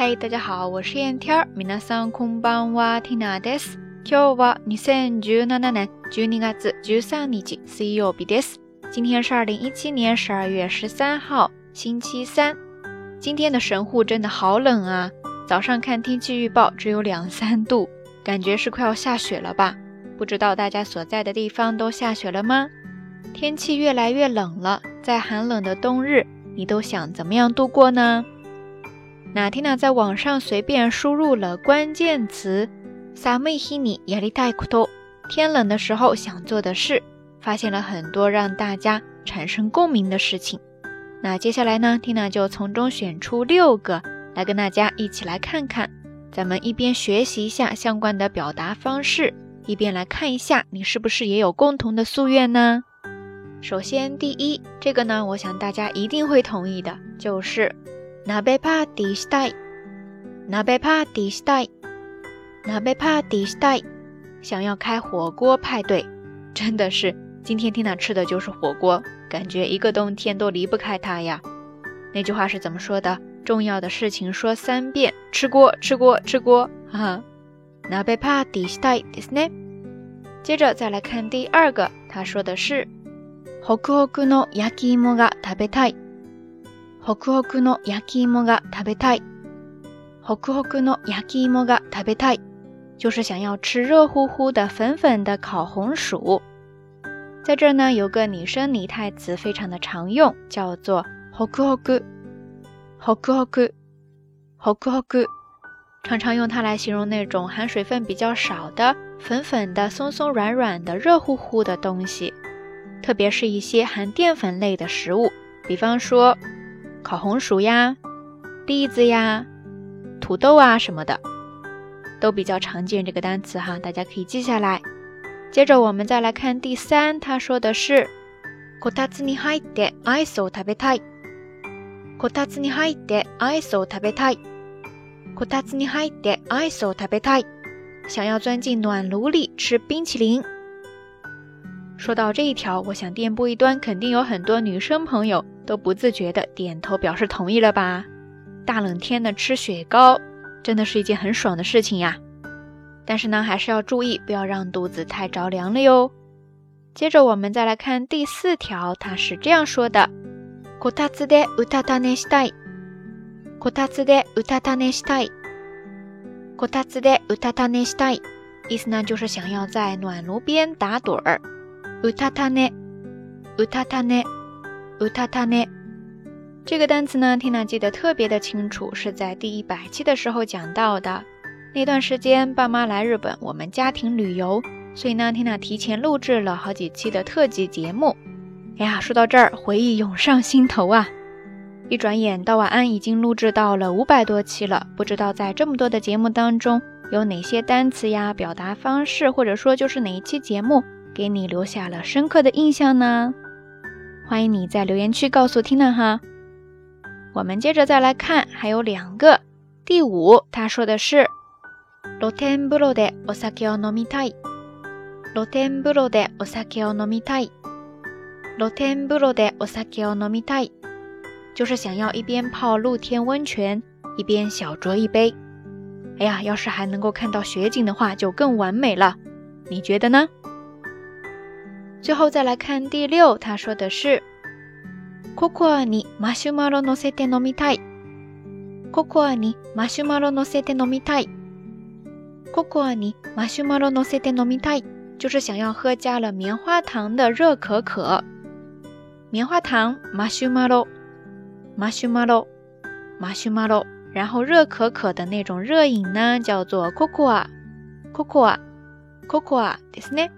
嗨，大家好，我是燕天儿。皆さんこんばんは、ティナです。今日は二千十七年十二月十三日、水曜日です。今天是二零一七年十二月十三号，星期三。今天的神户真的好冷啊！早上看天气预报只有两三度，感觉是快要下雪了吧？不知道大家所在的地方都下雪了吗？天气越来越冷了，在寒冷的冬日，你都想怎么样度过呢？ 那 Tina 在网上随便输入了关键词“寒い日にやりたいこと”，天冷的时候想做的事，发现了很多让大家产生共鸣的事情。那接下来呢，Tina 就从中选出六个来跟大家一起来看看，咱们一边学习一下相关的表达方式，一边来看一下你是不是也有共同的夙愿呢？首先，第一，这个呢，我想大家一定会同意的，就是。 鍋パーティーしたい。鍋パーティーしたい。鍋パーティーしたい。想要开火锅派对，真的是今天听他吃的就是火锅，感觉一个冬天都离不开它呀。那句话是怎么说的？重要的事情说三遍，吃锅，吃锅，吃锅。哈哈。鍋パーティーしたいですね。接着再来看第二个，他说的是，ホクホクの焼き芋が食べたい。 ホクホクの焼き芋が食べたい。ホクホクの焼き芋が食べたい，就是想要吃热乎乎的、粉粉的烤红薯。在这儿呢，有个拟声拟态词非常的常用，叫做ホクホク。ホクホク。ホクホク，常常用它来形容那种含水分比较少的、粉粉的、松松软软的、热乎乎的东西，特别是一些含淀粉类的食物，比方说。 烤红薯呀，栗子呀，土豆啊什么的，都比较常见这个单词哈，大家可以记下来。接着我们再来看第三，他说的是こたつに入ってアイスを食べたい。こたつに入ってアイスを食べたい。こたつに入ってアイスを食べたい。想要钻进暖炉里吃冰淇淋。 说到这一条，我想电波一端肯定有很多女生朋友都不自觉的点头表示同意了吧？大冷天的吃雪糕，真的是一件很爽的事情呀。但是呢，还是要注意，不要让肚子太着凉了哟。接着我们再来看第四条，它是这样说的：こたつでうたた寝したい。こたつでうたた寝したい。こたつでうたた寝したい。意思呢，就是想要在暖炉边打盹儿。 うたたね、うたたね、うたたね。这个单词呢，Tina 记得特别的清楚，是在第一百期的时候讲到的。那段时间，爸妈来日本，我们家庭旅游，所以呢，Tina 提前录制了好几期的特辑节目。哎呀，说到这儿，回忆涌上心头啊！一转眼到晚安已经录制到了五百多期了，不知道在这么多的节目当中，有哪些单词呀、表达方式，或者说就是哪一期节目。 给你留下了深刻的印象呢，欢迎你在留言区告诉 Tina 哈。我们接着再来看，还有两个。第五，他说的是露天風呂でお酒を飲みたい。露天風呂でお酒を飲みたい。露天風呂でお酒を飲みたい，就是想要一边泡露天温泉，一边小酌一杯。哎呀，要是还能够看到雪景的话，就更完美了。你觉得呢？ 最后再来看第六，他说的是ココアにマシュマロ乗せて飲みたい。ココアにマシュマロ乗せて飲みたい。ココアにマシュマロ乗せて飲みたい，就是想要喝加了棉花糖的热可可。棉花糖マシュマロ，マシュマロ，マシュマロ，然后热可可的那种热饮呢，叫做ココア，ココア，ココアですね。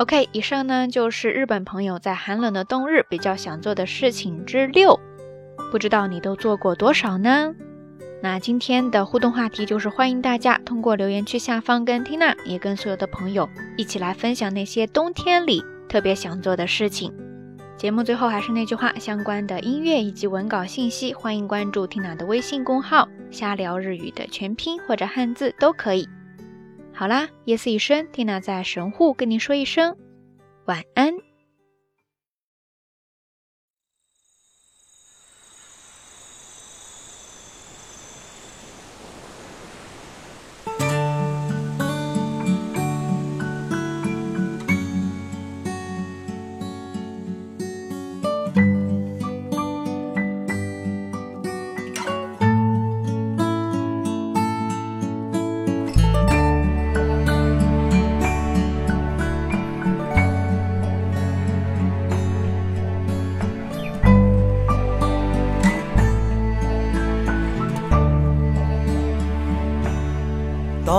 OK，以上呢就是日本朋友在寒冷的冬日比较想做的事情之六，不知道你都做过多少呢？那今天的互动话题就是欢迎大家通过留言区下方跟缇娜，也跟所有的朋友一起来分享那些冬天里特别想做的事情。节目最后还是那句话，相关的音乐以及文稿信息，欢迎关注缇娜的微信公号“瞎聊日语”的全拼或者汉字都可以。好啦，夜色已深，蒂娜在神户跟您说一声晚安。